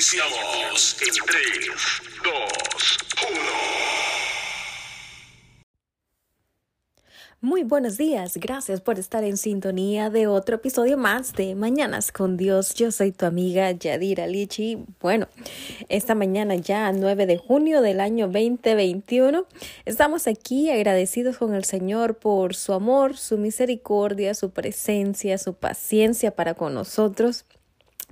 Iniciamos en 3, 2, 1. Muy buenos días, gracias por estar en sintonía de otro episodio más de Mañanas con Dios. Yo soy tu amiga Yadira Lichi. Bueno, esta mañana ya 9 de junio del año 2021, estamos aquí agradecidos con el Señor por su amor, su misericordia, su presencia, su paciencia para con nosotros.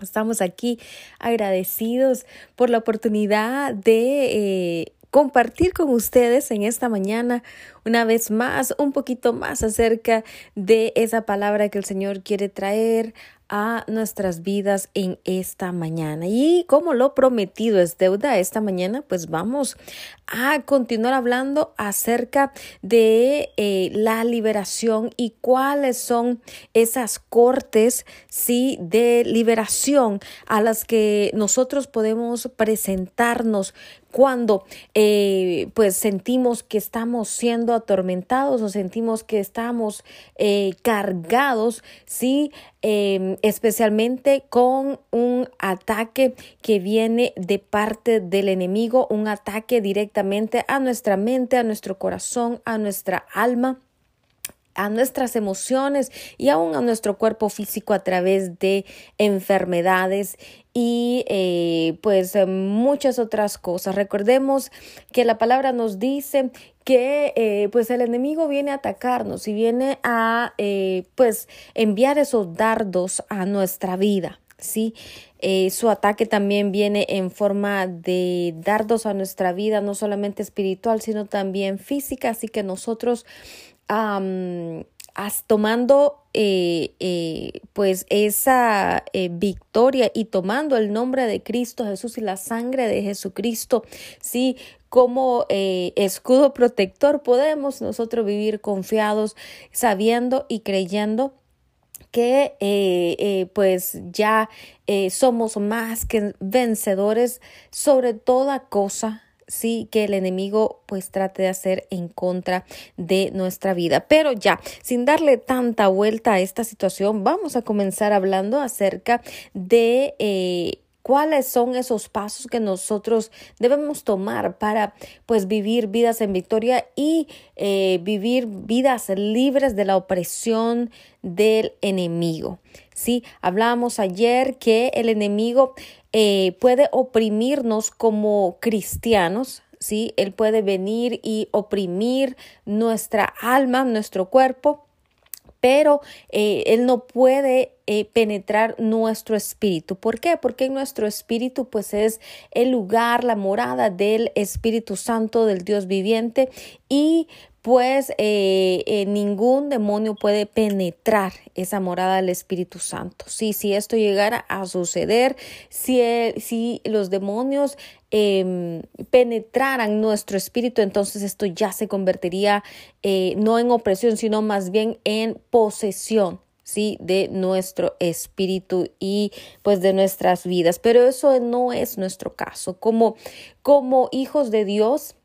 Estamos aquí agradecidos por la oportunidad de eh, compartir con ustedes en esta mañana una vez más un poquito más acerca de esa palabra que el Señor quiere traer a nuestras vidas en esta mañana. Y como lo prometido es deuda esta mañana, pues vamos a continuar hablando acerca de eh, la liberación y cuáles son esas cortes, sí, de liberación a las que nosotros podemos presentarnos cuando eh, pues sentimos que estamos siendo atormentados o sentimos que estamos eh, cargados, sí, em, especialmente con un ataque que viene de parte del enemigo, un ataque directamente a nuestra mente, a nuestro corazón, a nuestra alma a nuestras emociones y aún a nuestro cuerpo físico a través de enfermedades y eh, pues muchas otras cosas. Recordemos que la palabra nos dice que eh, pues el enemigo viene a atacarnos y viene a eh, pues enviar esos dardos a nuestra vida. ¿sí? su ataque también viene en forma de dardos a nuestra vida, no solamente espiritual, sino también física, así que nosotros tomando eh, eh, pues esa eh, victoria y tomando el nombre de Cristo Jesús y la sangre de Jesucristo, sí, como escudo protector podemos nosotros vivir confiados, sabiendo y creyendo que pues ya somos más que vencedores sobre toda cosa sí que el enemigo pues trate de hacer en contra de nuestra vida. Pero ya, sin darle tanta vuelta a esta situación, vamos a comenzar hablando acerca de... Eh, cuáles son esos pasos que nosotros debemos tomar para pues vivir vidas en victoria y eh, vivir vidas libres de la opresión del enemigo. Sí, hablábamos ayer que el enemigo eh, puede oprimirnos como cristianos, ¿sí? Él puede venir y oprimir nuestra alma, nuestro cuerpo, pero eh, Él no puede eh, penetrar nuestro espíritu. ¿Por qué? Porque nuestro espíritu pues es el lugar, la morada del Espíritu Santo, del Dios viviente y pues eh, eh, ningún demonio puede penetrar esa morada del Espíritu Santo. Sí, si esto llegara a suceder, si, si los demonios em, penetraran nuestro espíritu, entonces esto ya se convertiría eh, no en opresión, sino más bien en posesión. Sí, de nuestro espíritu y pues de nuestras vidas. Pero eso no es nuestro caso. Como, como hijos de Dios,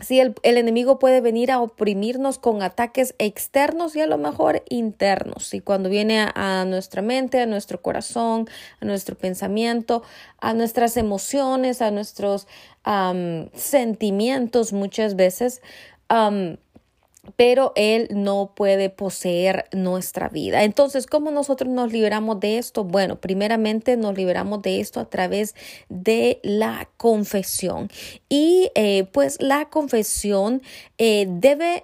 Sí, el, enemigo puede venir a oprimirnos con ataques externos y a lo mejor internos. Y cuando viene a, nuestra mente, a nuestro corazón, a nuestro pensamiento, a nuestras emociones, a nuestros sentimientos muchas veces, pero Él no puede poseer nuestra vida. Entonces, ¿cómo nosotros nos liberamos de esto? Bueno, primeramente nos liberamos de esto a través de la confesión. Y eh, pues la confesión eh, debe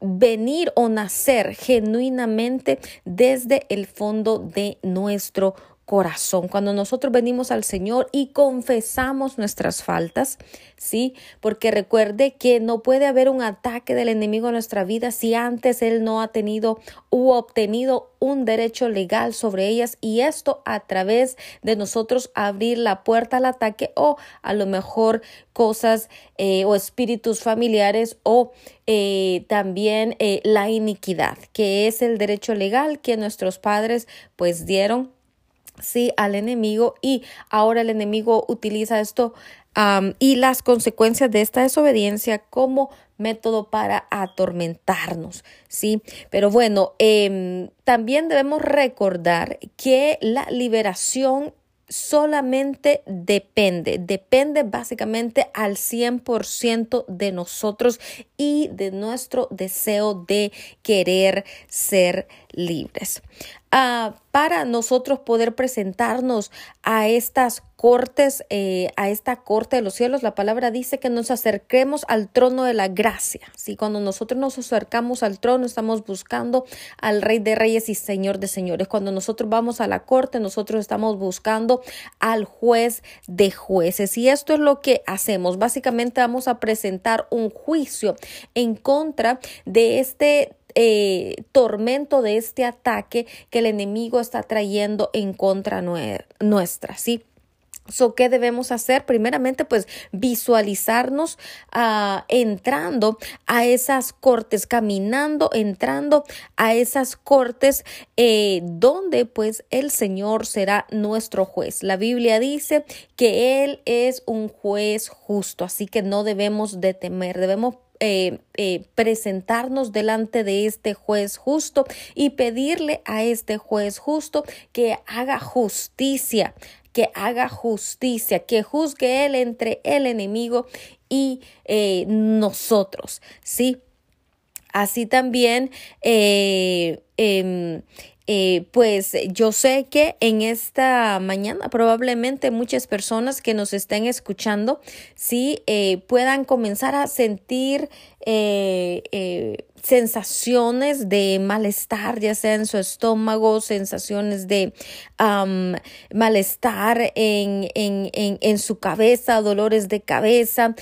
venir o nacer genuinamente desde el fondo de nuestro corazón. Cuando nosotros venimos al Señor y confesamos nuestras faltas, ¿sí? Porque recuerde que no puede haber un ataque del enemigo en nuestra vida si antes Él no ha tenido u obtenido un derecho legal sobre ellas y esto a través de nosotros abrir la puerta al ataque o a lo mejor cosas eh, o espíritus familiares o eh, también eh, la iniquidad, que es el derecho legal que nuestros padres pues dieron sí al enemigo y ahora el enemigo utiliza esto y las consecuencias de esta desobediencia como método para atormentarnos, ¿sí? Pero bueno, em, también debemos recordar que la liberación solamente depende, depende básicamente al 100% de nosotros y de nuestro deseo de querer ser libres. Ah, para nosotros poder presentarnos a estas cortes, eh, a esta corte de los cielos, la palabra dice que nos acerquemos al trono de la gracia. Si cuando nosotros nos acercamos al trono, estamos buscando al Rey de Reyes y Señor de Señores. Cuando nosotros vamos a la corte, nosotros estamos buscando al juez de jueces. Y esto es lo que hacemos. Básicamente vamos a presentar un juicio en contra de este eh, tormento de este ataque que el enemigo está trayendo en contra nuestra, ¿sí? So, ¿qué debemos hacer? Primeramente, pues visualizarnos uh, entrando a esas cortes, caminando, entrando a esas cortes eh, donde pues el Señor será nuestro juez. La Biblia dice que Él es un juez justo, así que no debemos de temer, debemos eh, eh, presentarnos delante de este juez justo y pedirle a este juez justo que haga justicia, que haga justicia, que juzgue él entre el enemigo y eh, nosotros, ¿sí? Así también em, pues yo sé que en esta mañana probablemente muchas personas que nos estén escuchando sí eh, puedan comenzar a sentir eh, sensaciones de malestar, ya sea en su estómago, sensaciones de malestar en, en, en, en, su cabeza, dolores de cabeza,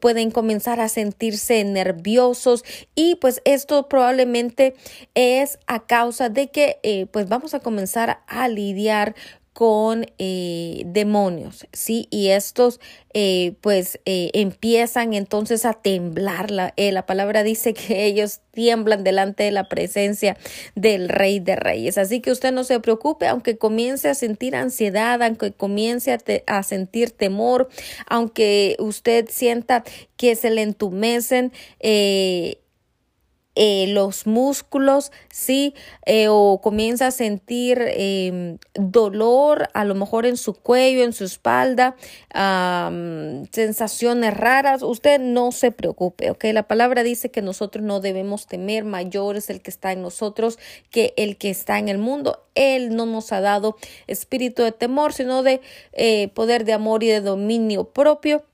pueden comenzar a sentirse nerviosos y pues esto probablemente es a causa de que eh, pues vamos a comenzar a lidiar con eh, demonios, ¿sí? Y estos eh, pues eh, empiezan entonces a temblar. La, la palabra dice que ellos tiemblan delante de la presencia del Rey de Reyes. Así que usted no se preocupe, aunque comience a sentir ansiedad, aunque comience a, a sentir temor, aunque usted sienta que se le entumecen eh, los músculos, sí, eh, o comienza a sentir em, dolor, a lo mejor en su cuello, en su espalda, sensaciones raras, usted no se preocupe, ok. La palabra dice que nosotros no debemos temer, mayor es el que está en nosotros que el que está en el mundo. Él no nos ha dado espíritu de temor, sino de eh, poder de amor y de dominio propio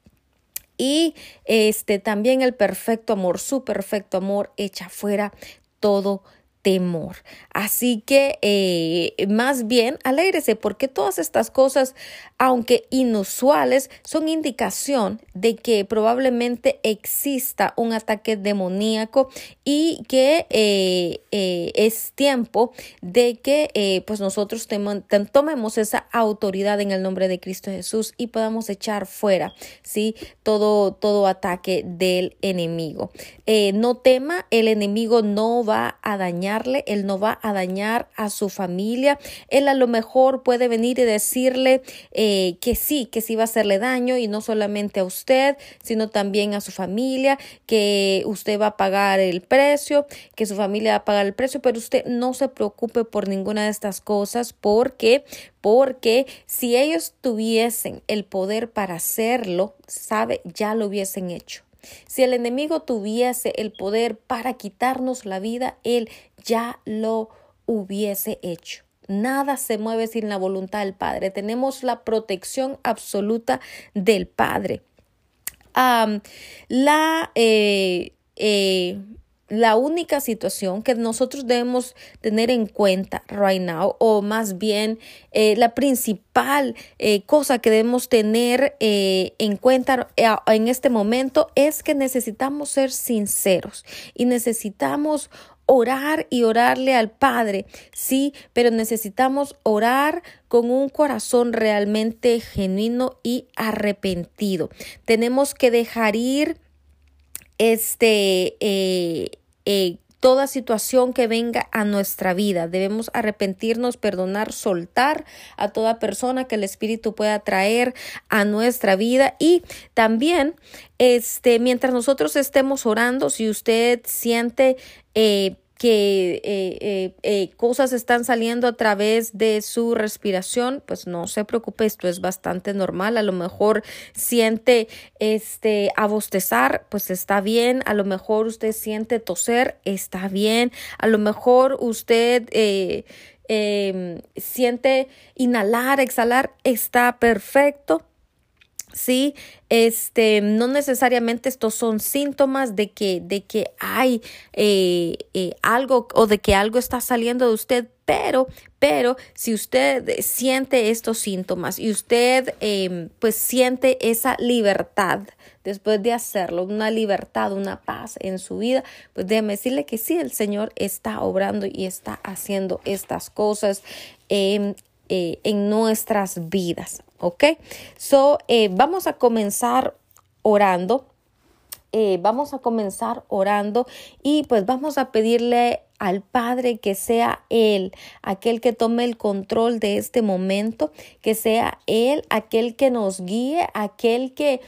y este también el perfecto amor, su perfecto amor echa fuera todo temor. Así que eh, más bien alégrese porque todas estas cosas, aunque inusuales, son indicación de que probablemente exista un ataque demoníaco y que eh, eh, es tiempo de que pues nosotros tomemos esa autoridad en el nombre de Cristo Jesús y podamos echar fuera ¿sí? todo, todo ataque del enemigo. no tema, el enemigo no va a dañar él no va a dañar a su familia, él a lo mejor puede venir y decirle eh, que sí, que sí va a hacerle daño y no solamente a usted, sino también a su familia, que usted va a pagar el precio, que su familia va a pagar el precio, pero usted no se preocupe por ninguna de estas cosas porque porque si ellos tuviesen el poder para hacerlo, sabe, ya lo hubiesen hecho. Si el enemigo tuviese el poder para quitarnos la vida, él ya lo hubiese hecho. Nada se mueve sin la voluntad del Padre. Tenemos la protección absoluta del Padre. la eh, eh, la única situación que nosotros debemos tener en cuenta right now, o más bien eh, la principal cosa que debemos tener en cuenta en este momento es que necesitamos ser sinceros y necesitamos orar y orarle al Padre, sí, pero necesitamos orar con un corazón realmente genuino y arrepentido. Tenemos que dejar ir este, eh, eh, toda situación que venga a nuestra vida. Debemos arrepentirnos, perdonar, soltar a toda persona que el Espíritu pueda traer a nuestra vida y también este mientras nosotros estemos orando, si usted siente eh, que eh, eh, cosas están saliendo a través de su respiración, pues no se preocupe, esto es bastante normal. A lo mejor siente este a bostezar, pues está bien. A lo mejor usted siente toser, está bien. A lo mejor usted em, siente inhalar, exhalar, está perfecto. Sí, este, no necesariamente estos son síntomas de que, de que hay eh, eh, algo o de que algo está saliendo de usted, pero, pero si usted siente estos síntomas y usted em, pues siente esa libertad después de hacerlo, una libertad, una paz en su vida, pues déjeme decirle que sí, el Señor está obrando y está haciendo estas cosas em, eh, en nuestras vidas. ¿Ok? So, eh, vamos a comenzar orando. Eh, vamos a comenzar orando y pues vamos a pedirle al Padre que sea Él aquel que tome el control de este momento, que sea Él aquel que nos guíe, aquel que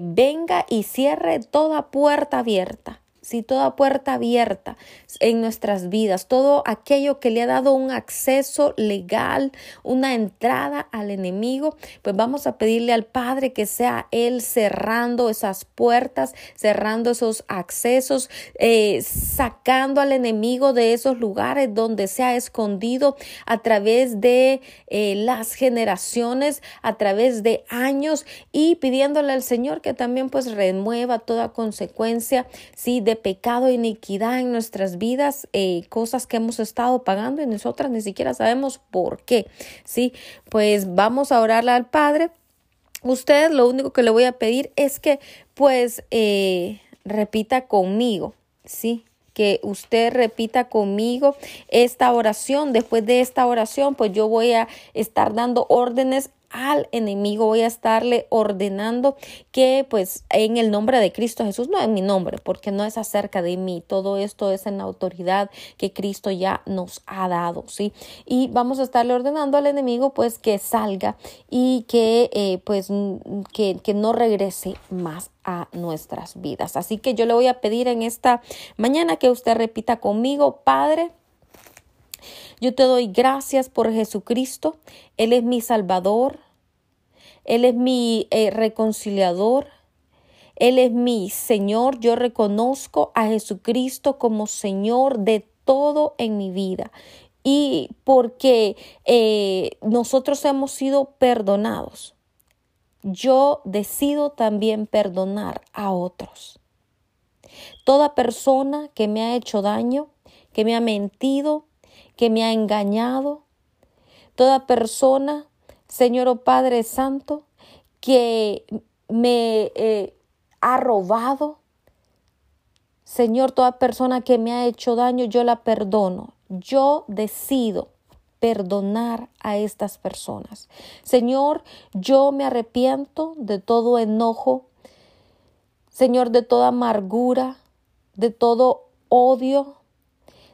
venga y cierre toda puerta abierta si toda puerta abierta en nuestras vidas, todo aquello que le ha dado un acceso legal, una entrada al enemigo, pues vamos a pedirle al Padre que sea Él cerrando esas puertas, cerrando esos accesos, eh, sacando al enemigo de esos lugares donde se ha escondido a través de eh, las generaciones, a través de años y pidiéndole al Señor que también pues remueva toda consecuencia, sí, de pecado iniquidad en nuestras vidas, eh, cosas que hemos estado pagando y nosotras ni siquiera sabemos por qué. Sí, pues vamos a orarle al Padre. Usted lo único que le voy a pedir es que pues eh, repita conmigo, sí, que usted repita conmigo esta oración. Después de esta oración, pues yo voy a estar dando órdenes al enemigo, voy a estarle ordenando que pues en el nombre de Cristo Jesús, no en mi nombre, porque no es acerca de mí, todo esto es en la autoridad que Cristo ya nos ha dado, ¿sí? Y vamos a estarle ordenando al enemigo pues que salga y que eh, pues que, que no regrese más a nuestras vidas. Así que yo le voy a pedir en esta mañana que usted repita conmigo, Padre, yo te doy gracias por Jesucristo. Él es mi Salvador. Él es mi eh, reconciliador. Él es mi Señor. Yo reconozco a Jesucristo como Señor de todo en mi vida. Y porque eh, nosotros hemos sido perdonados, yo decido también perdonar a otros. Toda persona que me ha hecho daño, que me ha mentido, que me ha engañado, toda persona, Señor o oh Padre Santo, que me eh, ha robado, Señor, toda persona que me ha hecho daño, yo la perdono. Yo decido perdonar a estas personas. Señor, yo me arrepiento de todo enojo, Señor, de toda amargura, de todo odio,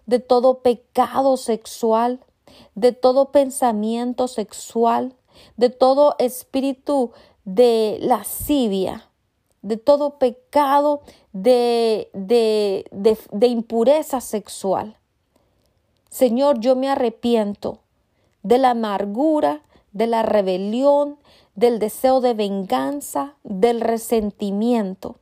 de todo pecado sexual, de todo pensamiento sexual, de todo espíritu de lascivia, de todo pecado de, de, de, de impureza sexual. Señor, yo me arrepiento de la amargura, de la rebelión, del deseo de venganza, del resentimiento.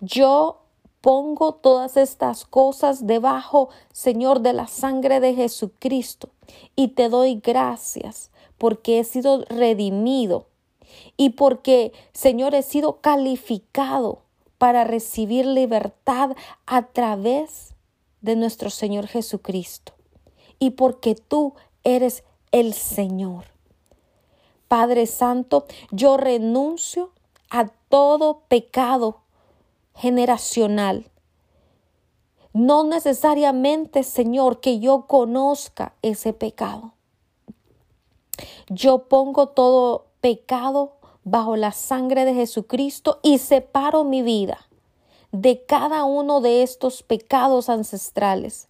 Yo Pongo todas estas cosas debajo, Señor, de la sangre de Jesucristo y te doy gracias porque he sido redimido y porque, Señor, he sido calificado para recibir libertad a través de nuestro Señor Jesucristo y porque tú eres el Señor. Padre Santo, yo renuncio a todo pecado generacional. No necesariamente, Señor, que yo conozca ese pecado. Yo pongo todo pecado bajo la sangre de Jesucristo y separo mi vida de cada uno de estos pecados ancestrales.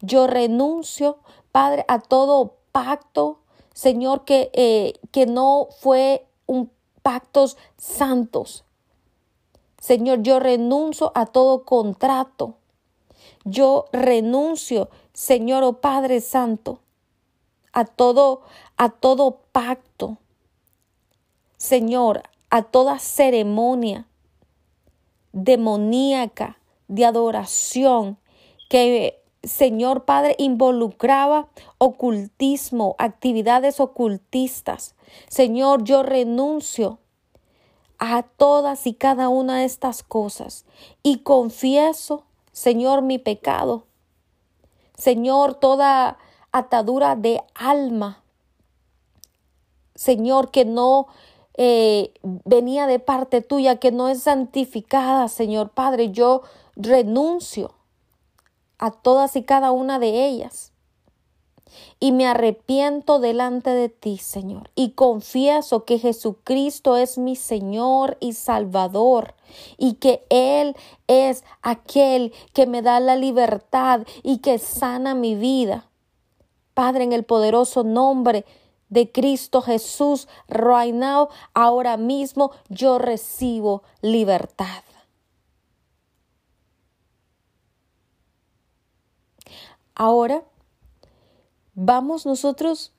Yo renuncio, Padre, a todo pacto, Señor, que, eh, que no fue un pactos santos, Señor, yo renuncio a todo contrato Yo renuncio, Señor o oh Padre Santo, a todo, a todo pacto, Señor, a toda ceremonia demoníaca de adoración que Señor Padre involucraba ocultismo, actividades ocultistas. Señor, yo renuncio a todas y cada una de estas cosas y confieso, Señor, mi pecado. Señor, toda atadura de alma. Señor, que no eh, venía de parte tuya, que no es santificada, Señor Padre, yo renuncio a todas y cada una de ellas. Y me arrepiento delante de ti, Señor, y confieso que Jesucristo es mi Señor y Salvador, y que Él es aquel que me da la libertad y que sana mi vida. Padre, en el poderoso nombre de Cristo Jesús, right now, ahora mismo yo recibo libertad. Ahora vamos nosotros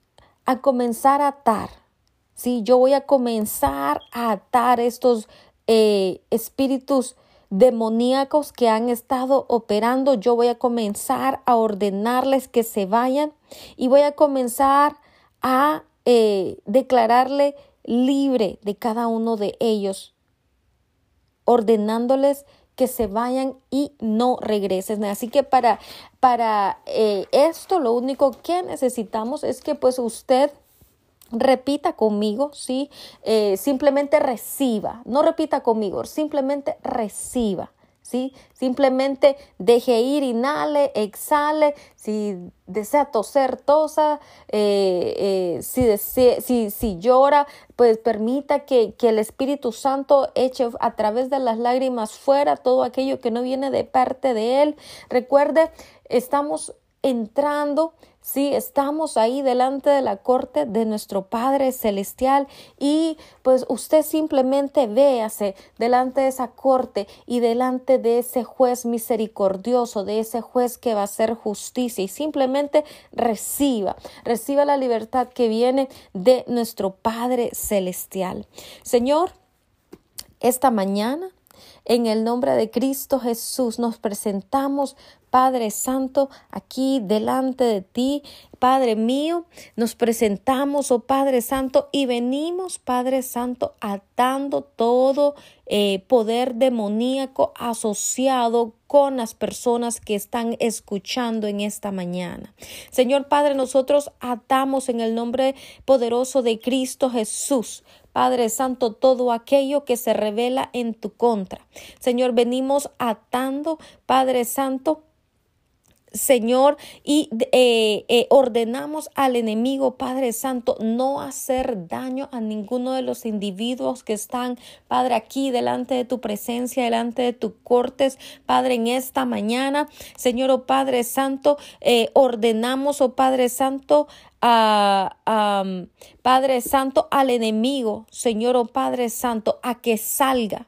a comenzar a atar. Sí, yo voy a comenzar a atar estos eh, espíritus demoníacos que han estado operando. Yo voy a comenzar a ordenarles que se vayan y voy a comenzar a eh, declararle libre de cada uno de ellos, ordenándoles que se vayan y no regresen. Así que para, para eh, esto lo único que necesitamos es que pues usted repita conmigo, ¿sí? Eh, simplemente reciba, no repita conmigo, simplemente reciba. Simplemente deje ir, inhale, exhale, si desea toser, tosa, eh, eh, si, si, si, llora, pues permita que, que el Espíritu Santo eche a través de las lágrimas fuera todo aquello que no viene de parte de Él. Recuerde, estamos entrando Sí, estamos ahí delante de la corte de nuestro Padre Celestial y pues usted simplemente véase delante de esa corte y delante de ese juez misericordioso, de ese juez que va a hacer justicia y simplemente reciba, reciba la libertad que viene de nuestro Padre Celestial. Señor, esta mañana en el nombre de Cristo Jesús nos presentamos Padre Santo, aquí delante de ti, Padre mío, nos presentamos, oh Padre Santo, y venimos, Padre Santo, atando todo eh, poder demoníaco asociado con las personas que están escuchando en esta mañana. Señor Padre, nosotros atamos en el nombre poderoso de Cristo Jesús. Padre Santo, todo aquello que se revela en tu contra. Señor, venimos atando, Padre Santo, Señor, y eh, eh, ordenamos al enemigo, Padre Santo, no hacer daño a ninguno de los individuos que están, Padre, aquí delante de tu presencia, delante de tu cortes, Padre, en esta mañana. Señor, oh Padre Santo, eh, ordenamos, oh Padre Santo, a, Padre Santo, al enemigo, Señor, oh Padre Santo, a que salga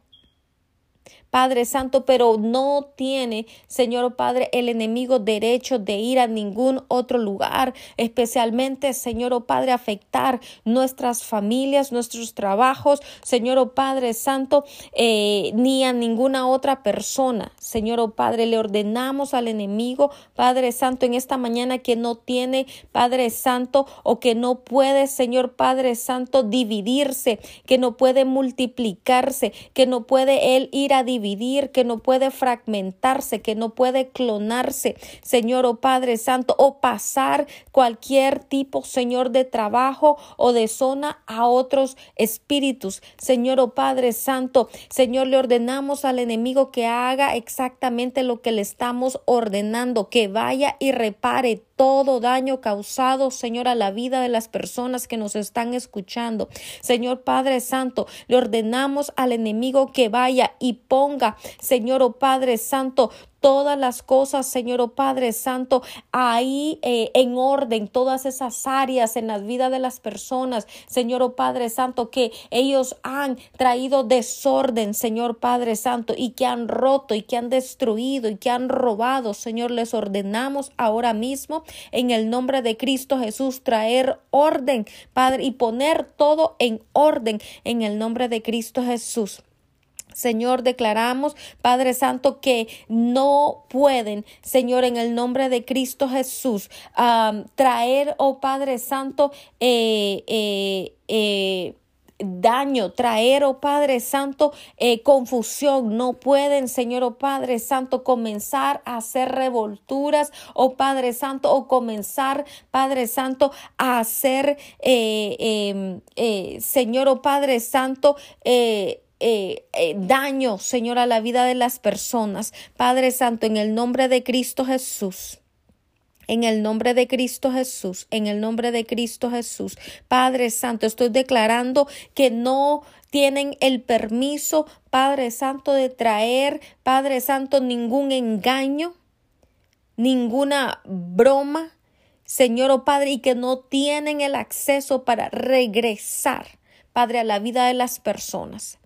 Padre Santo, pero no tiene, Señor Padre, el enemigo derecho de ir a ningún otro lugar, especialmente, Señor oh Padre, afectar nuestras familias, nuestros trabajos, Señor oh Padre Santo, eh, ni a ninguna otra persona. Señor oh Padre, le ordenamos al enemigo, Padre Santo, en esta mañana que no tiene, Padre Santo, o que no puede, Señor Padre Santo, dividirse, que no puede multiplicarse, que no puede él ir a dividirse que no puede fragmentarse, que no puede clonarse, Señor o oh Padre Santo, o pasar cualquier tipo, Señor, de trabajo o de zona a otros espíritus. Señor o oh Padre Santo, Señor, le ordenamos al enemigo que haga exactamente lo que le estamos ordenando, que vaya y repare todo daño causado, Señor, a la vida de las personas que nos están escuchando. Señor Padre Santo, le ordenamos al enemigo que vaya y ponga, Señor o oh Padre Santo, todas las cosas, Señor oh Padre Santo, ahí eh, en orden, todas esas áreas en las vidas de las personas, Señor oh Padre Santo, que ellos han traído desorden, Señor Padre Santo, y que han roto y que han destruido y que han robado, Señor, les ordenamos ahora mismo en el nombre de Cristo Jesús traer orden, Padre, y poner todo en orden en el nombre de Cristo Jesús. Señor, declaramos, Padre Santo, que no pueden, Señor, en el nombre de Cristo Jesús, traer, oh Padre Santo, eh, eh, eh, daño, traer, oh Padre Santo, confusión. No pueden, Señor, oh Padre Santo, comenzar a hacer revolturas, oh Padre Santo, o comenzar, Padre Santo, a hacer, em, Señor, oh Padre Santo, eh, eh, daño, Señor, a la vida de las personas. Padre Santo, en el nombre de Cristo Jesús. En el nombre de Cristo Jesús, en el nombre de Cristo Jesús. Padre Santo, estoy declarando que no tienen el permiso, Padre Santo, de traer, Padre Santo, ningún engaño, ninguna broma, Señor o oh Padre, y que no tienen el acceso para regresar, Padre, a la vida de las personas.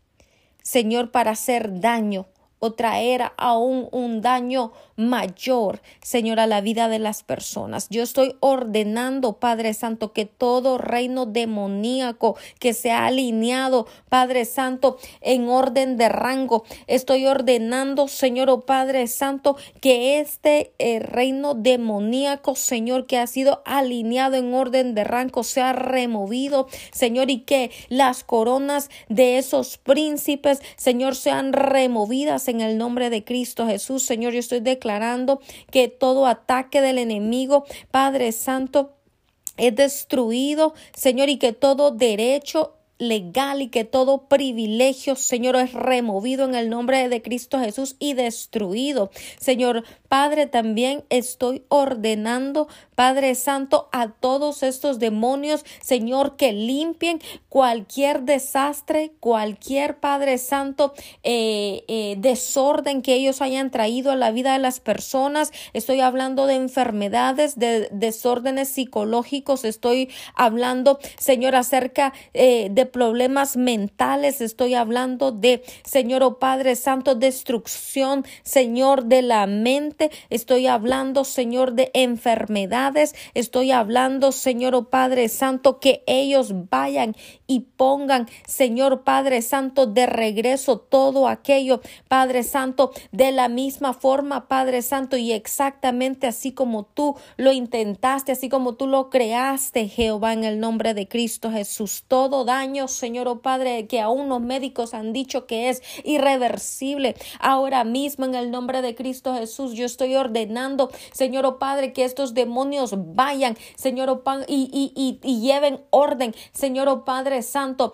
Señor, para hacer daño o traer aún un daño mayor, Señor, a la vida de las personas. Yo estoy ordenando, Padre Santo, que todo reino demoníaco que se ha alineado, Padre Santo, en orden de rango, estoy ordenando, Señor, oh Padre Santo, que este eh, reino demoníaco, Señor, que ha sido alineado en orden de rango, sea removido, Señor, y que las coronas de esos príncipes, Señor, sean removidas en el nombre de Cristo Jesús. Señor, yo estoy declarando que todo ataque del enemigo, Padre Santo, es destruido, Señor, y que todo derecho legal y que todo privilegio, Señor, es removido en el nombre de Cristo Jesús y destruido. Señor, Padre, también estoy ordenando, Padre Santo, a todos estos demonios, Señor, que limpien cualquier desastre, cualquier, Padre Santo, eh, eh, desorden que ellos hayan traído a la vida de las personas. Estoy hablando de enfermedades, de desórdenes psicológicos. Estoy hablando, Señor, acerca eh, de problemas mentales. Estoy hablando de, Señor, oh Padre Santo, destrucción, Señor, de la mente. Estoy hablando, Señor, de enfermedad Estoy hablando, Señor oh Padre Santo, que ellos vayan y pongan, Señor Padre Santo, de regreso todo aquello, Padre Santo, de la misma forma, Padre Santo, y exactamente así como tú lo intentaste, así como tú lo creaste, Jehová, en el nombre de Cristo Jesús. Todo daño, Señor oh Padre, que aún los médicos han dicho que es irreversible, ahora mismo en el nombre de Cristo Jesús, yo estoy ordenando, Señor oh Padre, que estos demonios vayan, Señor, oh y, y, y, lleven orden, Señor, oh Padre Santo.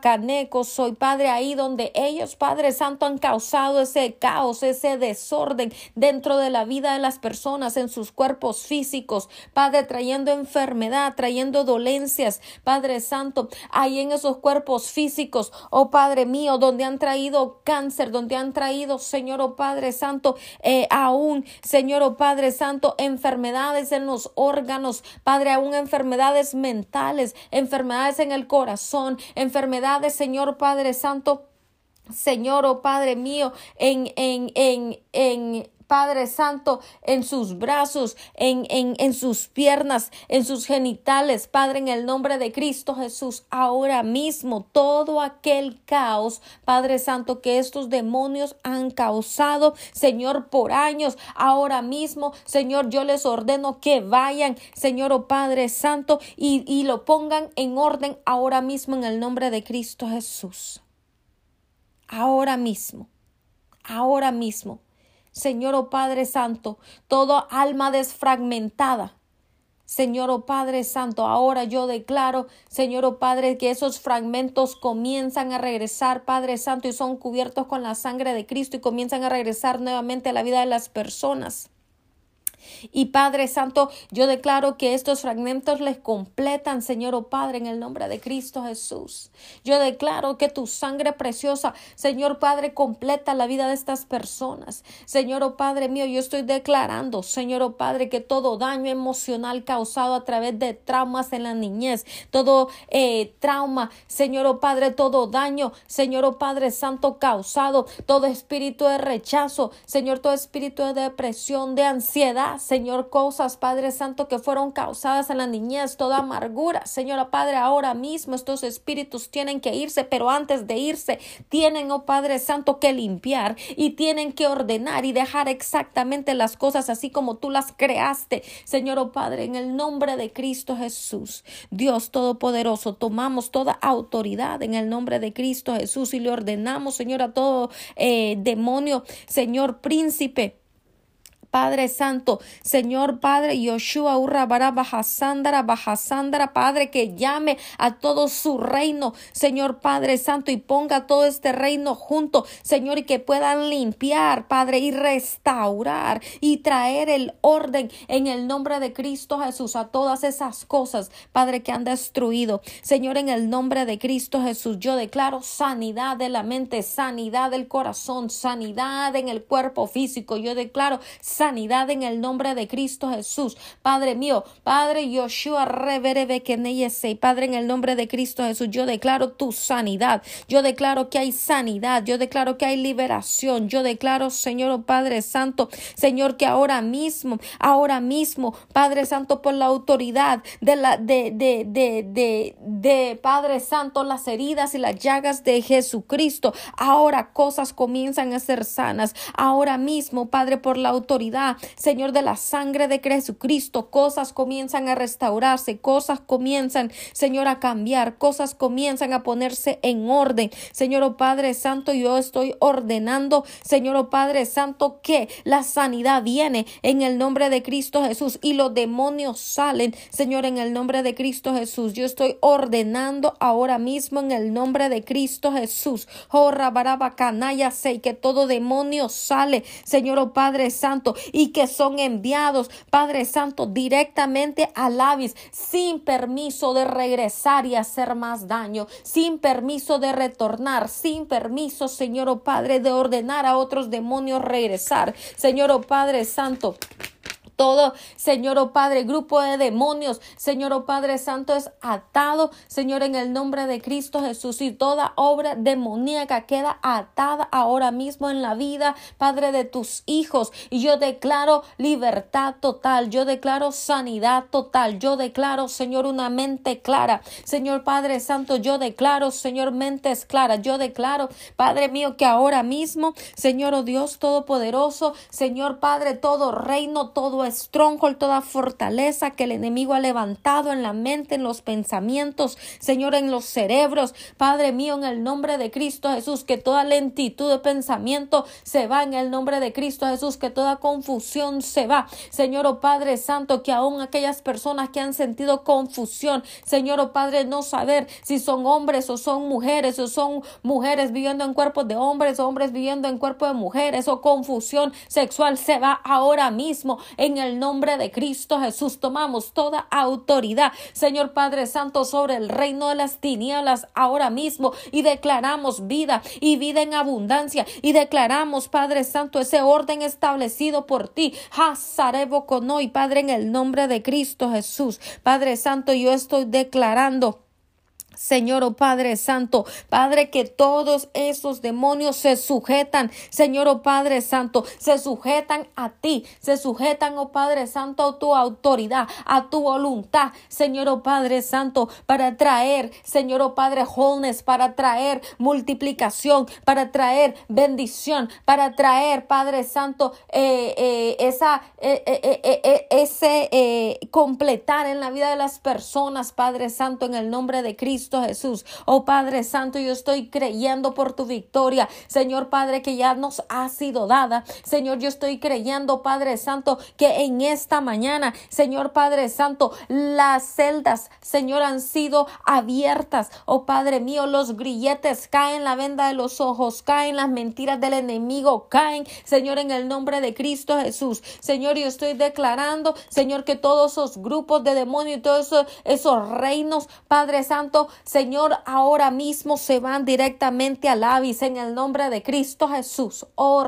Caneco, soy Padre ahí donde ellos, Padre Santo, han causado ese caos, ese desorden dentro de la vida de las personas, en sus cuerpos físicos, Padre, trayendo enfermedad, trayendo dolencias, Padre Santo, ahí en esos cuerpos físicos, oh Padre mío, donde han traído cáncer, donde han traído, Señor, oh Padre Santo, eh, aún, Señor, oh Padre Santo, enfermedad en los órganos, Padre, aún enfermedades mentales, enfermedades en el corazón, enfermedades, Señor Padre Santo. Señor, oh Padre mío, en, en, en, en Padre Santo, en sus brazos, en, en, en, sus piernas, en sus genitales, Padre, en el nombre de Cristo Jesús, ahora mismo todo aquel caos, Padre Santo, que estos demonios han causado, Señor, por años, ahora mismo, Señor, yo les ordeno que vayan, Señor, oh Padre Santo, y, y lo pongan en orden ahora mismo en el nombre de Cristo Jesús. Ahora mismo, ahora mismo. Señor oh Padre Santo, toda alma desfragmentada. Señor oh Padre Santo, ahora yo declaro, Señor oh Padre, que esos fragmentos comienzan a regresar, Padre Santo, y son cubiertos con la sangre de Cristo y comienzan a regresar nuevamente a la vida de las personas. Y Padre Santo, yo declaro que estos fragmentos les completan, Señor oh Padre, en el nombre de Cristo Jesús. Yo declaro que tu sangre preciosa, Señor Padre, completa la vida de estas personas. Señor oh Padre mío, yo estoy declarando, Señor oh Padre, que todo daño emocional causado a través de traumas en la niñez, todo eh, trauma, Señor oh Padre, todo daño, Señor oh Padre Santo causado, todo espíritu de rechazo, Señor, todo espíritu de depresión, de ansiedad, Señor, cosas, Padre Santo, que fueron causadas en la niñez, toda amargura, Señor Padre, ahora mismo estos espíritus tienen que irse, pero antes de irse, tienen, oh Padre Santo, que limpiar y tienen que ordenar y dejar exactamente las cosas así como tú las creaste, Señor, oh Padre, en el nombre de Cristo Jesús, Dios Todopoderoso, tomamos toda autoridad en el nombre de Cristo Jesús y le ordenamos, Señor, a todo eh, demonio, Señor príncipe, Padre Santo, Señor Padre Yoshua Urra Bajasandara, Bajasandara, Padre, que llame a todo su reino, Señor Padre Santo, y ponga todo este reino junto, Señor, y que puedan limpiar, Padre, y restaurar y traer el orden en el nombre de Cristo Jesús a todas esas cosas, Padre, que han destruido. Señor, en el nombre de Cristo Jesús, yo declaro sanidad de la mente, sanidad del corazón, sanidad en el cuerpo físico. Yo declaro sanidad sanidad en el nombre de Cristo Jesús. Padre mío, Padre Yoshua Reverebe y Padre, en el nombre de Cristo Jesús, yo declaro tu sanidad. Yo declaro que hay sanidad. Yo declaro que hay liberación. Yo declaro, Señor oh Padre Santo, Señor, que ahora mismo, ahora mismo, Padre Santo, por la autoridad de la, de, de, de, de Padre Santo, las heridas y las llagas de Jesucristo, ahora cosas comienzan a ser sanas. Ahora mismo, Padre, por la autoridad Señor, de la sangre de Jesucristo. Cosas comienzan a restaurarse, cosas comienzan, Señor, a cambiar, cosas comienzan a ponerse en orden. Señor, oh Padre Santo, yo estoy ordenando, Señor, oh Padre Santo, que la sanidad viene en el nombre de Cristo Jesús y los demonios salen, Señor, en el nombre de Cristo Jesús. Yo estoy ordenando ahora mismo en el nombre de Cristo Jesús. Oh, sé que todo demonio sale, Señor, oh Padre Santo, y que son enviados, Padre Santo, directamente al Avis sin permiso de regresar y hacer más daño, sin permiso de retornar, sin permiso, Señor o oh Padre, de ordenar a otros demonios regresar. Señor o oh Padre Santo todo, Señor oh Padre, grupo de demonios, Señor oh Padre Santo, es atado, Señor, en el nombre de Cristo Jesús, y toda obra demoníaca queda atada ahora mismo en la vida, Padre, de tus hijos. Y yo declaro libertad total, yo declaro sanidad total, yo declaro, Señor, una mente clara. Señor Padre Santo, yo declaro, Señor, mentes claras, yo declaro, Padre mío, que ahora mismo, Señor, oh Dios Todopoderoso, Señor Padre, todo reino, todo stronghold, toda fortaleza que el enemigo ha levantado en la mente, en los pensamientos, Señor, en los cerebros. Padre mío, en el nombre de Cristo Jesús, que toda lentitud de pensamiento se va en el nombre de Cristo Jesús, que toda confusión se va. Señor, oh Padre Santo, que aún aquellas personas que han sentido confusión, Señor, oh Padre, no saber si son hombres o son mujeres, o son mujeres viviendo en cuerpos de hombres, hombres viviendo en cuerpos de mujeres, o confusión sexual, se va ahora mismo en en el nombre de Cristo Jesús tomamos toda autoridad, Señor Padre Santo, sobre el reino de las tinieblas ahora mismo y declaramos vida y vida en abundancia y declaramos, Padre Santo, ese orden establecido por ti. Hazarebo Padre, en el nombre de Cristo Jesús. Padre Santo, yo estoy declarando Señor, oh Padre Santo, Padre, que todos esos demonios se sujetan, Señor, oh Padre Santo, se sujetan a ti, se sujetan, oh Padre Santo, a tu autoridad, a tu voluntad, Señor, oh Padre Santo, para traer, Señor, oh Padre, wholeness, para traer multiplicación, para traer bendición, para traer, Padre Santo, eh, eh, esa, eh, ese completar en la vida de las personas, Padre Santo, en el nombre de Cristo. Cristo Jesús. Oh Padre Santo, yo estoy creyendo por tu victoria, Señor Padre, que ya nos ha sido dada. Señor, yo estoy creyendo, Padre Santo, que en esta mañana, Señor Padre Santo, las celdas, Señor, han sido abiertas. Oh Padre mío, los grilletes caen la venda de los ojos, caen las mentiras del enemigo, caen, Señor, en el nombre de Cristo Jesús. Señor, yo estoy declarando, Señor, que todos esos grupos de demonios y todos esos, esos reinos, Padre Santo, Señor, ahora mismo se van directamente al Avis en el nombre de Cristo Jesús. Oh,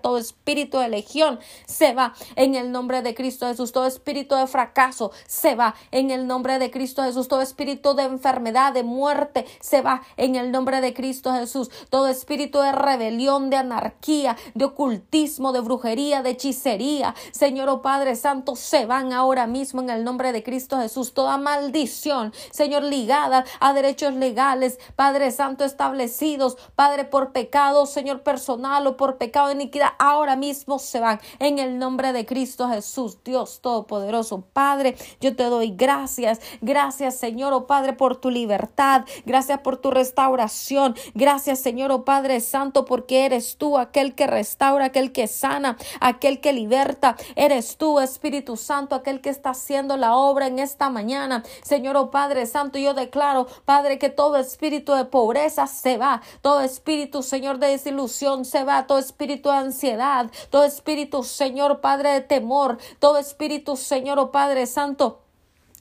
todo espíritu de legión se va en el nombre de Cristo Jesús. Todo espíritu de fracaso se va en el nombre de Cristo Jesús. Todo espíritu de enfermedad, de muerte se va en el nombre de Cristo Jesús. Todo espíritu de rebelión, de anarquía, de ocultismo, de brujería, de hechicería, Señor, oh Padre Santo, se van ahora mismo en el nombre de Cristo Jesús. Toda maldición, Señor, ligada a derechos legales, Padre Santo, establecidos, Padre, por pecado, Señor, personal o por pecado de iniquidad, ahora mismo se van en el nombre de Cristo Jesús, Dios Todopoderoso. Padre, yo te doy gracias, gracias, Señor, oh Padre, por tu libertad, gracias por tu restauración, gracias, Señor, oh Padre Santo, porque eres tú aquel que restaura, aquel que sana, aquel que liberta, eres tú, Espíritu Santo, aquel que está haciendo la obra en esta mañana. Señor, oh Padre Santo, yo declaro, Padre, que todo espíritu de pobreza se va, todo espíritu, Señor, de desilusión se va, todo espíritu de ansiedad, todo espíritu, Señor, Padre, de temor, todo espíritu, Señor, oh Padre Santo,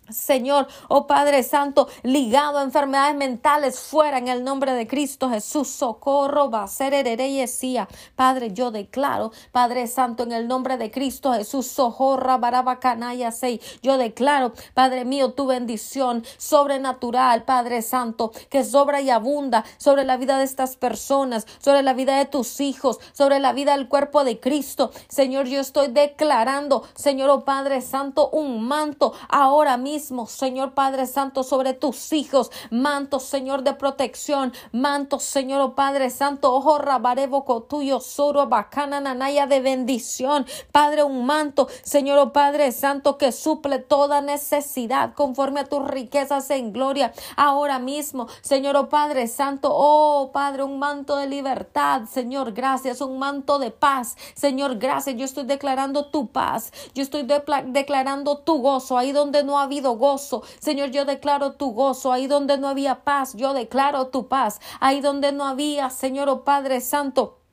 Señor, oh Padre Santo, ligado a enfermedades mentales fuera en el nombre de Cristo Jesús, socorro, va a ser hererecía. Padre, yo declaro, Padre Santo, en el nombre de Cristo Jesús, socorra, barabacanaya, sei. Yo declaro, Padre mío, tu bendición sobrenatural, Padre Santo, que sobra y abunda sobre la vida de estas personas, sobre la vida de tus hijos, sobre la vida del cuerpo de Cristo. Señor, yo estoy declarando, Señor, oh Padre Santo, un manto ahora mismo Señor Padre Santo, sobre tus hijos, manto, Señor, de protección, manto, Señor oh Padre Santo, ojo rabarevo tuyo, soro bacana nanaya de bendición, Padre, un manto, Señor oh Padre Santo, que suple toda necesidad conforme a tus riquezas en gloria, ahora mismo, Señor oh Padre Santo, oh Padre, un manto de libertad, Señor, gracias, un manto de paz, Señor, gracias, yo estoy declarando tu paz, yo estoy declarando tu gozo ahí donde no ha habido gozo. Señor, yo declaro tu gozo. Ahí donde no había paz, yo declaro tu paz. Ahí donde no había, Señor, oh Padre Santo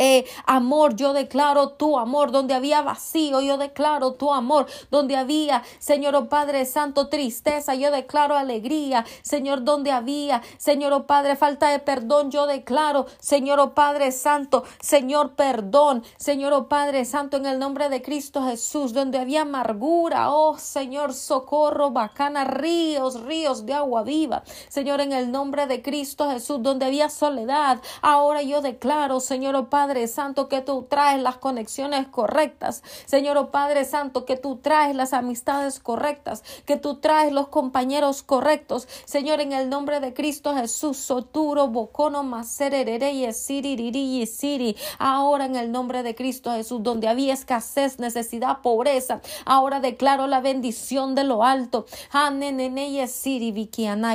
eh, amor, yo declaro tu amor, donde había vacío, yo declaro tu amor, donde había, Señor oh Padre Santo, tristeza, yo declaro alegría, Señor, donde había, Señor oh Padre, falta de perdón, yo declaro, Señor oh Padre Santo, Señor, perdón, Señor oh Padre Santo, en el nombre de Cristo Jesús, donde había amargura, oh Señor, socorro, bacana, ríos, ríos de agua viva, Señor, en el nombre de Cristo Jesús, donde había soledad, ahora yo declaro, Señor oh Padre, Padre Santo, que tú traes las conexiones correctas. Señor oh Padre Santo, que tú traes las amistades correctas, que tú traes los compañeros correctos. Señor, en el nombre de Cristo Jesús, Soturo, Bocono, Maserere, Siri, Siri. Ahora en el nombre de Cristo Jesús, donde había escasez, necesidad, pobreza, ahora declaro la bendición de lo alto. Siri,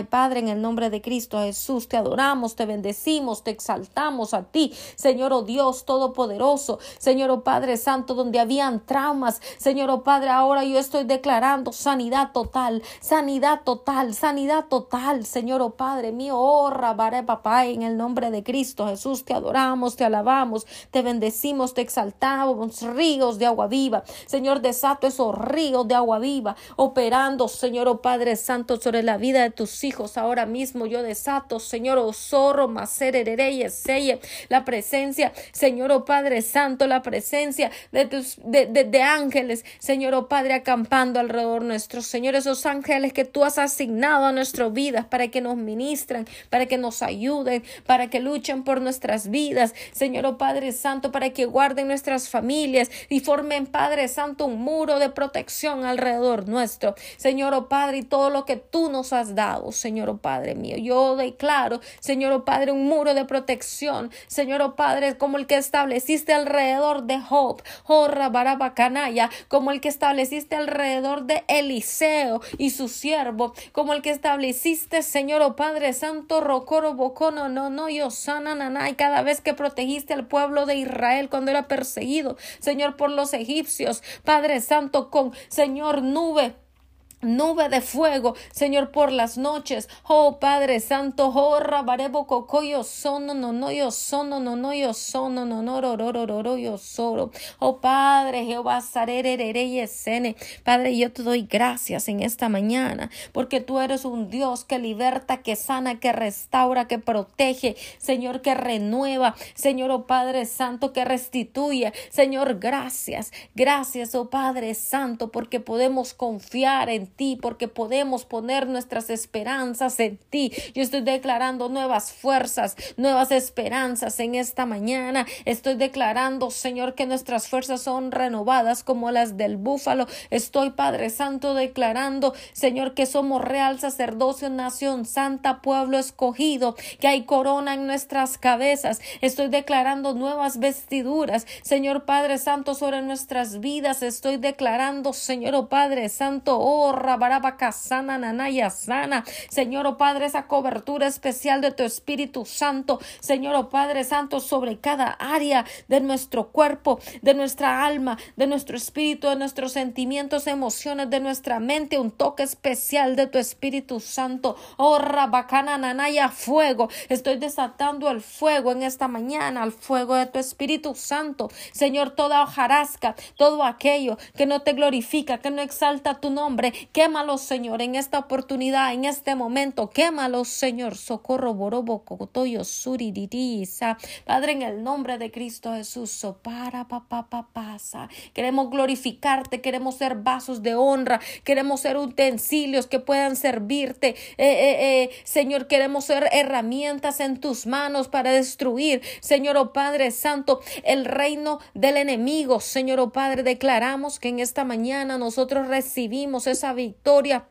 Padre, en el nombre de Cristo Jesús, te adoramos, te bendecimos, te exaltamos a ti, Señor, oh Dios Todopoderoso, Señor oh Padre Santo, donde habían traumas, Señor oh Padre, ahora yo estoy declarando sanidad total, sanidad total, sanidad total, Señor oh Padre mío, oh Rabaré Papá, en el nombre de Cristo Jesús, te adoramos, te alabamos, te bendecimos, te exaltamos, ríos de agua viva, Señor, desato esos ríos de agua viva, operando, Señor oh Padre Santo, sobre la vida de tus hijos, ahora mismo. Yo desato, Señor, oh zorro, macererere la presencia, Señor, oh Padre Santo, la presencia de tus de, de, ángeles, Señor, oh Padre, acampando alrededor nuestro, Señor, esos ángeles que tú has asignado a nuestras vidas para que nos ministren, para que nos ayuden, para que luchen por nuestras vidas, Señor, oh Padre Santo, para que guarden nuestras familias y formen, Padre Santo, un muro de protección alrededor nuestro, Señor, oh Padre, y todo lo que tú nos has dado, Señor, oh Padre mío, yo declaro, Señor, oh Padre, un muro de protección, Señor, oh Padre, como el que estableciste alrededor de Job, Barabacanaya, como el que estableciste alrededor de Eliseo y su siervo, como el que estableciste, Señor, oh Padre Santo, Rocoro Bocono, no, no, yo sana, nanay, cada vez que protegiste al pueblo de Israel cuando era perseguido, Señor, por los egipcios, Padre Santo, con Señor nube nube de fuego, Señor, por las noches. Oh Padre Santo, oh rabarebo cocoyo sono, no no yo sono, no no yo sono, no no ro. Oh Padre Jehová sene. Padre, yo te doy gracias en esta mañana, porque tú eres un Dios que liberta, que sana, que restaura, que protege, Señor, que renueva, Señor, oh Padre Santo, que restituye. Señor, gracias, gracias, oh Padre Santo, porque podemos confiar en ti, porque podemos poner nuestras esperanzas en ti. Yo estoy declarando nuevas fuerzas, nuevas esperanzas en esta mañana. Estoy declarando, Señor, que nuestras fuerzas son renovadas como las del búfalo. Estoy, Padre Santo, declarando, Señor, que somos real sacerdocio, nación santa, pueblo escogido, que hay corona en nuestras cabezas. Estoy declarando nuevas vestiduras, Señor Padre Santo, sobre nuestras vidas. Estoy declarando, Señor, oh Padre Santo, oh sana, nanaya sana. Señor, oh Padre, esa cobertura especial de tu Espíritu Santo. Señor, oh Padre Santo, sobre cada área de nuestro cuerpo, de nuestra alma, de nuestro espíritu, de nuestros sentimientos, emociones, de nuestra mente. Un toque especial de tu Espíritu Santo. Oh, rabacana, nanaya, fuego. Estoy desatando el fuego en esta mañana, el fuego de tu Espíritu Santo. Señor, toda hojarasca, todo aquello que no te glorifica, que no exalta tu nombre, Quémalos, Señor, en esta oportunidad, en este momento. Quémalos, Señor. Socorro, borobo, cotoyo, suririsa. Padre, en el nombre de Cristo Jesús, sopara, papá, pasa. Queremos glorificarte, queremos ser vasos de honra, queremos ser utensilios que puedan servirte. Eh, eh, eh, Señor, queremos ser herramientas en tus manos para destruir, Señor, oh Padre Santo, el reino del enemigo. Señor, oh Padre, declaramos que en esta mañana nosotros recibimos esa victoria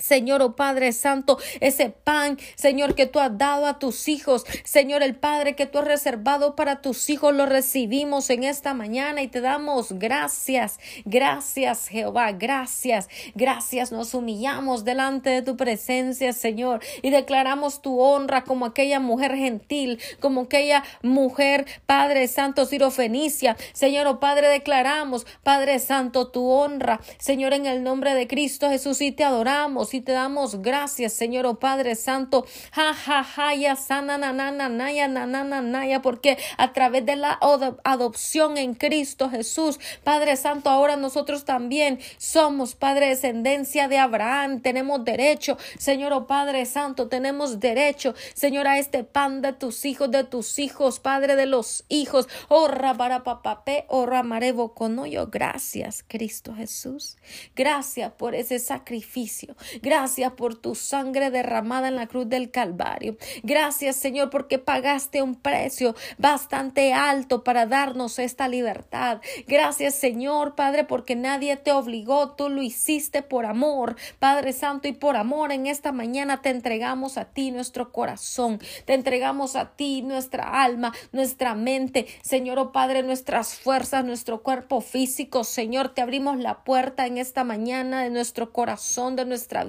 Señor, oh Padre Santo, ese pan, Señor, que tú has dado a tus hijos, Señor, el Padre que tú has reservado para tus hijos, lo recibimos en esta mañana y te damos gracias, gracias Jehová, gracias, gracias, nos humillamos delante de tu presencia, Señor, y declaramos tu honra como aquella mujer gentil, como aquella mujer, Padre Santo, Fenicia, Señor, oh Padre, declaramos, Padre Santo, tu honra, Señor, en el nombre de Cristo Jesús, y te adoramos y te damos gracias, Señor, oh Padre Santo. Ja, ja, ja, ya, sana, na, na, na, naya, na, na, na, naya, porque a través de la adopción en Cristo Jesús, Padre Santo, ahora nosotros también somos, Padre, descendencia de Abraham. Tenemos derecho, Señor, oh Padre Santo, tenemos derecho, Señor, a este pan de tus hijos, de tus hijos, Padre de los hijos. Oh, rabara papapé, oh, ramarevo conoyo. Gracias, Cristo Jesús. Gracias por ese sacrificio. Gracias por tu sangre derramada en la cruz del Calvario. Gracias, Señor, porque pagaste un precio bastante alto para darnos esta libertad. Gracias, Señor, Padre, porque nadie te obligó, tú lo hiciste por amor, Padre Santo, y por amor en esta mañana te entregamos a ti nuestro corazón, te entregamos a ti nuestra alma, nuestra mente, Señor, oh Padre, nuestras fuerzas, nuestro cuerpo físico, Señor, te abrimos la puerta en esta mañana de nuestro corazón, de nuestra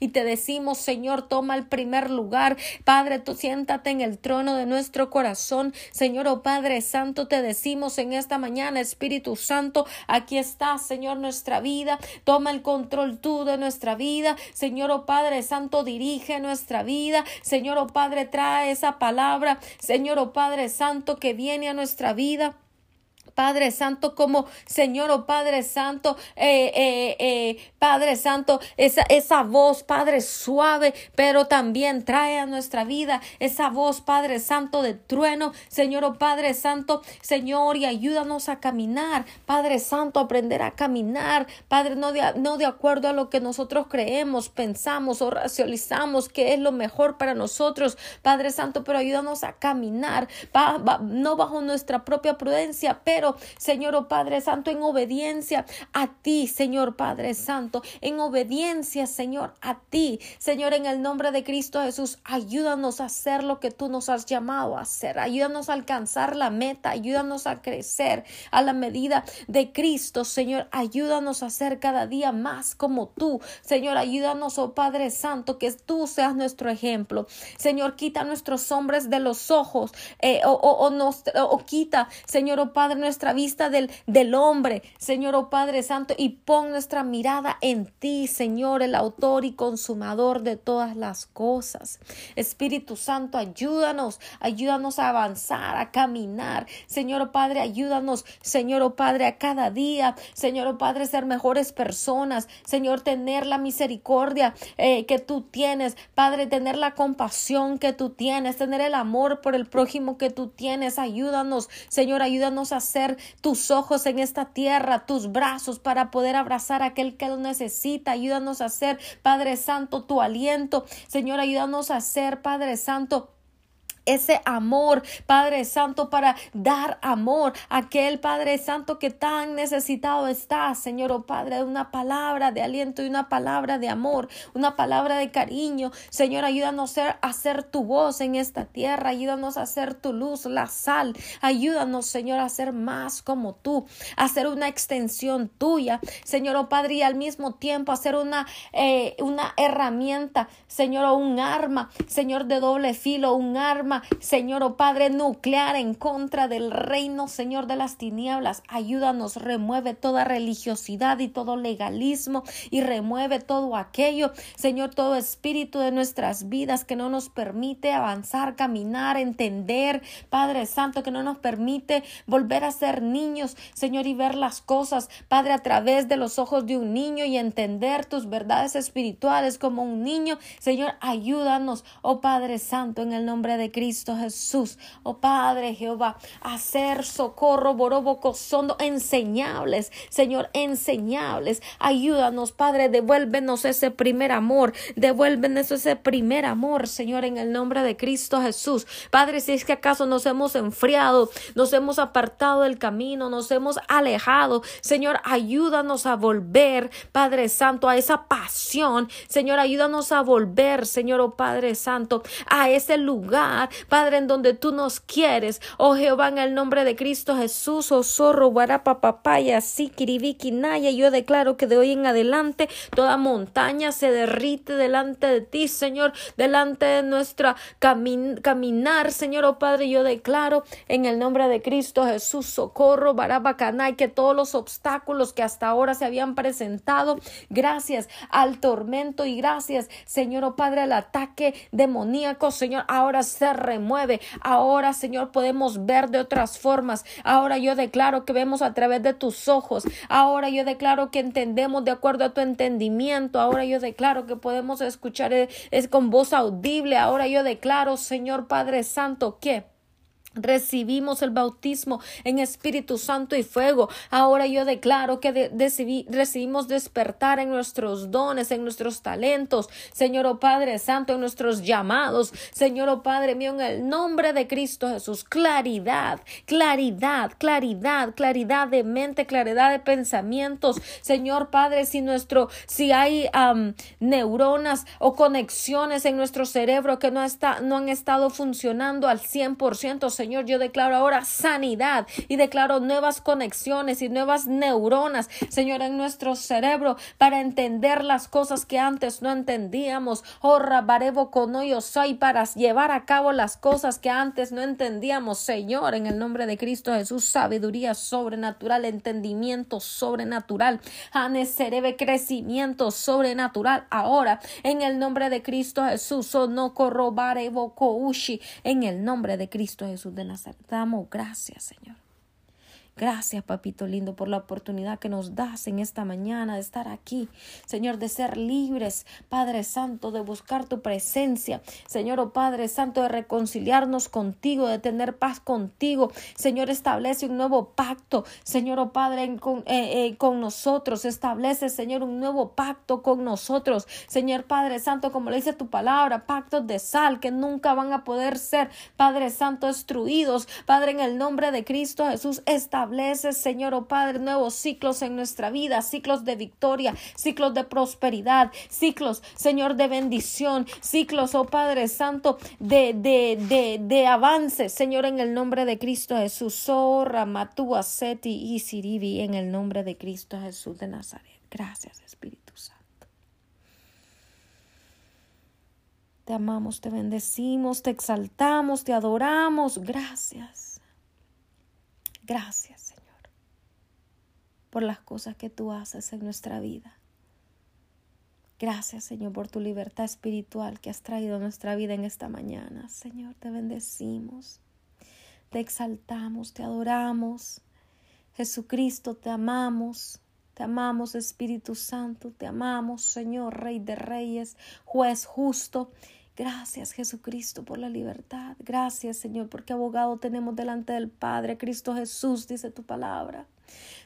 y te decimos, Señor, toma el primer lugar. Padre, tú siéntate en el trono de nuestro corazón. Señor, oh Padre Santo, te decimos en esta mañana, Espíritu Santo, aquí está, Señor, nuestra vida. Toma el control tú de nuestra vida. Señor, oh Padre Santo, dirige nuestra vida. Señor, oh Padre, trae esa palabra. Señor, oh Padre Santo, que viene a nuestra vida. Padre Santo, como Señor o oh Padre Santo, eh, eh, eh, Padre Santo, esa, esa voz, Padre suave, pero también trae a nuestra vida esa voz, Padre Santo, de trueno, Señor o oh Padre Santo, Señor, y ayúdanos a caminar, Padre Santo, aprender a caminar, Padre, no de, no de acuerdo a lo que nosotros creemos, pensamos o racionalizamos que es lo mejor para nosotros, Padre Santo, pero ayúdanos a caminar, no bajo nuestra propia prudencia, pero Señor oh Padre Santo, en obediencia a ti, Señor Padre Santo, en obediencia, Señor, a ti, Señor, en el nombre de Cristo Jesús, ayúdanos a hacer lo que tú nos has llamado a hacer, ayúdanos a alcanzar la meta, ayúdanos a crecer a la medida de Cristo, Señor, ayúdanos a ser cada día más como tú, Señor, ayúdanos, oh Padre Santo, que tú seas nuestro ejemplo, Señor, quita nuestros hombres de los ojos, eh, o, o, quita, Señor, oh Padre, nuestra vista del, del hombre, Señor, oh Padre Santo, y pon nuestra mirada en ti, Señor, el autor y consumador de todas las cosas. Espíritu Santo, ayúdanos, ayúdanos a avanzar, a caminar. Señor, oh Padre, ayúdanos, Señor, oh Padre, a cada día, Señor, oh Padre, ser mejores personas, Señor, tener la misericordia eh, que tú tienes, Padre, tener la compasión que tú tienes, tener el amor por el prójimo que tú tienes. Ayúdanos, Señor, ayúdanos a ser tus ojos en esta tierra, tus brazos para poder abrazar a aquel que lo necesita. Ayúdanos a ser, Padre Santo, tu aliento. Señor, ayúdanos a ser, Padre Santo, ese amor, Padre Santo, para dar amor a aquel Padre Santo que tan necesitado está, Señor, oh Padre, una palabra de aliento y una palabra de amor, una palabra de cariño. Señor, ayúdanos a hacer tu voz en esta tierra, ayúdanos a hacer tu luz, la sal. Ayúdanos, Señor, a ser más como tú, a ser una extensión tuya, Señor, oh Padre, y al mismo tiempo hacer una, eh, una herramienta, Señor, o un arma, Señor, de doble filo, un arma Señor, oh Padre, nuclear en contra del reino, Señor, de las tinieblas. Ayúdanos, remueve toda religiosidad y todo legalismo y remueve todo aquello, Señor, todo espíritu de nuestras vidas que no nos permite avanzar, caminar, entender, Padre Santo, que no nos permite volver a ser niños, Señor, y ver las cosas, Padre, a través de los ojos de un niño y entender tus verdades espirituales como un niño. Señor, ayúdanos, oh Padre Santo, en el nombre de Cristo. Cristo Jesús. Oh Padre Jehová, hacer socorro, borobo, cosondo, enseñables, Señor, enseñables. Ayúdanos, Padre, devuélvenos ese primer amor, devuélvenos ese primer amor, Señor, en el nombre de Cristo Jesús. Padre, si es que acaso nos hemos enfriado, nos hemos apartado del camino, nos hemos alejado, Señor, ayúdanos a volver, Padre Santo, a esa pasión, Señor, ayúdanos a volver, Señor, oh Padre Santo, a ese lugar Padre, en donde tú nos quieres. Oh Jehová, en el nombre de Cristo Jesús, oh zorro, guarapa, papaya, sikiribiki, naya, yo declaro que de hoy en adelante toda montaña se derrite delante de ti, Señor, delante de nuestra caminar, Señor, oh Padre, yo declaro en el nombre de Cristo Jesús, socorro, barabacanay, que todos los obstáculos que hasta ahora se habían presentado, gracias al tormento y gracias, Señor, oh Padre, al ataque demoníaco, Señor, ahora se remueve. Ahora, Señor, podemos ver de otras formas. Ahora yo declaro que vemos a través de tus ojos. Ahora yo declaro que entendemos de acuerdo a tu entendimiento. Ahora yo declaro que podemos escuchar es, es con voz audible. Ahora yo declaro, Señor Padre Santo, que Recibimos el bautismo en Espíritu Santo y fuego. Ahora yo declaro que recibimos despertar en nuestros dones, en nuestros talentos. Señor oh Padre Santo, en nuestros llamados. Señor oh Padre mío, en el nombre de Cristo Jesús. Claridad, claridad, claridad, claridad de mente, claridad de pensamientos. Señor Padre, si nuestro, si hay neuronas o conexiones en nuestro cerebro que no, está, no han estado funcionando al 100%, Señor, Señor, yo declaro ahora sanidad y declaro nuevas conexiones y nuevas neuronas, Señor, en nuestro cerebro para entender las cosas que antes no entendíamos. Oh, Rabarebo Conoyo soy para llevar a cabo las cosas que antes no entendíamos, Señor, en el nombre de Cristo Jesús, sabiduría sobrenatural, entendimiento sobrenatural, Cerebro, crecimiento sobrenatural. Ahora, en el nombre de Cristo Jesús, oh, no corrobarebo ushi, en el nombre de Cristo Jesús de Nazaret. Damos gracias, Señor. Gracias, papito lindo, por la oportunidad que nos das en esta mañana de estar aquí, Señor, de ser libres, Padre Santo, de buscar tu presencia, Señor, oh Padre Santo, de reconciliarnos contigo, de tener paz contigo. Señor, establece un nuevo pacto, Señor, oh Padre, con, eh, eh, con nosotros. Establece, Señor, un nuevo pacto con nosotros. Señor Padre Santo, como le dice tu palabra, pactos de sal que nunca van a poder ser, Padre Santo, destruidos. Padre, en el nombre de Cristo Jesús, establece Señor, oh Padre, nuevos ciclos en nuestra vida, ciclos de victoria, ciclos de prosperidad, ciclos, Señor, de bendición, ciclos, oh Padre Santo, de, de, de, de avance, Señor, en el nombre de Cristo Jesús. Sorra, Matúa, Seti y Siribi, en el nombre de Cristo Jesús de Nazaret. Gracias, Espíritu Santo. Te amamos, te bendecimos, te exaltamos, te adoramos. Gracias. Gracias, por las cosas que tú haces en nuestra vida. Gracias, Señor, por tu libertad espiritual que has traído a nuestra vida en esta mañana. Señor, te bendecimos, te exaltamos, te adoramos. Jesucristo, te amamos. Te amamos, Espíritu Santo, te amamos, Señor, Rey de Reyes, juez justo. Gracias Jesucristo por la libertad. Gracias Señor porque abogado tenemos delante del Padre, Cristo Jesús, dice tu palabra.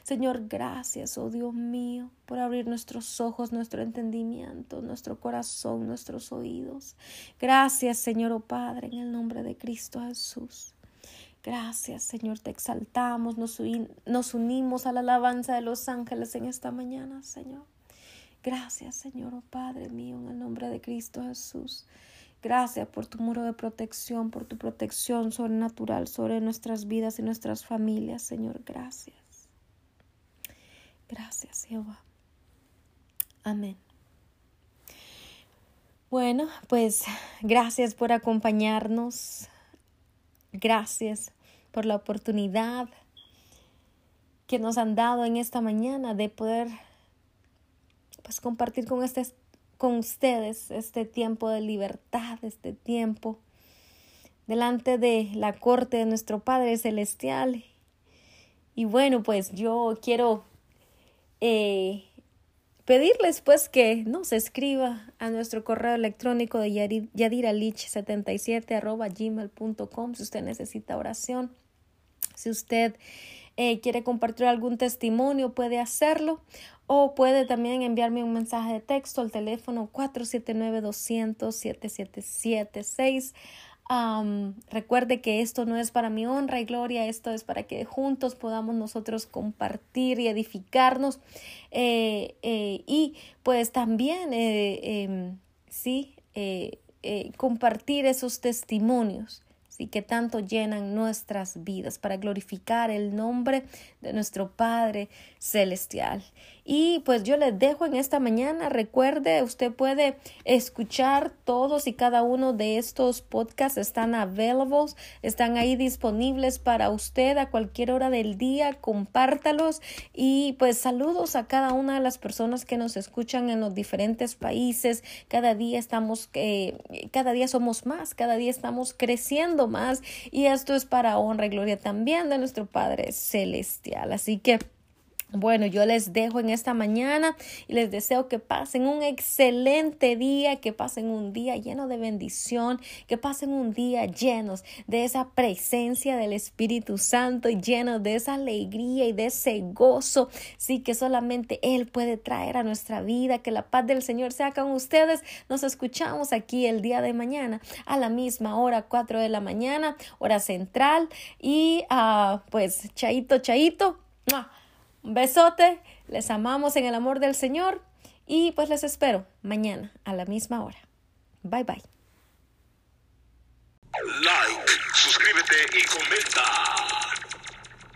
Señor, gracias, oh Dios mío, por abrir nuestros ojos, nuestro entendimiento, nuestro corazón, nuestros oídos. Gracias, Señor, oh Padre, en el nombre de Cristo Jesús. Gracias, Señor, te exaltamos, nos, nos unimos a la alabanza de los ángeles en esta mañana, Señor. Gracias, Señor, oh Padre mío, en el nombre de Cristo Jesús. Gracias por tu muro de protección, por tu protección sobrenatural sobre nuestras vidas y nuestras familias, Señor. Gracias. Gracias, Jehová. Amén. Bueno, pues gracias por acompañarnos. Gracias por la oportunidad que nos han dado en esta mañana de poder pues compartir con este con ustedes este tiempo de libertad, este tiempo delante de la corte de nuestro Padre Celestial. Y bueno, pues yo quiero eh, pedirles pues que nos escriba a nuestro correo electrónico de yadiralich77 gmail.com si usted necesita oración, si usted eh, quiere compartir algún testimonio, puede hacerlo o puede también enviarme un mensaje de texto al teléfono 479-200-7776. recuerde que esto no es para mi honra y gloria, esto es para que juntos podamos nosotros compartir y edificarnos eh, eh, y pues también em, sí compartir esos testimonios y que tanto llenan nuestras vidas para glorificar el nombre de nuestro Padre Celestial. Y pues yo les dejo en esta mañana. Recuerde, usted puede escuchar todos y cada uno de estos podcasts. Están available, están ahí disponibles para usted a cualquier hora del día. Compártalos y pues saludos a cada una de las personas que nos escuchan en los diferentes países. Cada día estamos, eh, cada día somos más, cada día estamos creciendo más y esto es para honra y gloria también de nuestro Padre Celestial. Así que bueno, yo les dejo en esta mañana y les deseo que pasen un excelente día, que pasen un día lleno de bendición, que pasen un día llenos de esa presencia del Espíritu Santo y llenos de esa alegría y de ese gozo, sí que solamente Él puede traer a nuestra vida, que la paz del Señor sea con ustedes. Nos escuchamos aquí el día de mañana a la misma hora, 4 de la mañana, hora central y uh, pues chaito, chaito. Un besote, les amamos en el amor del Señor y pues les espero mañana a la misma hora. Bye bye. Like, suscríbete y comenta.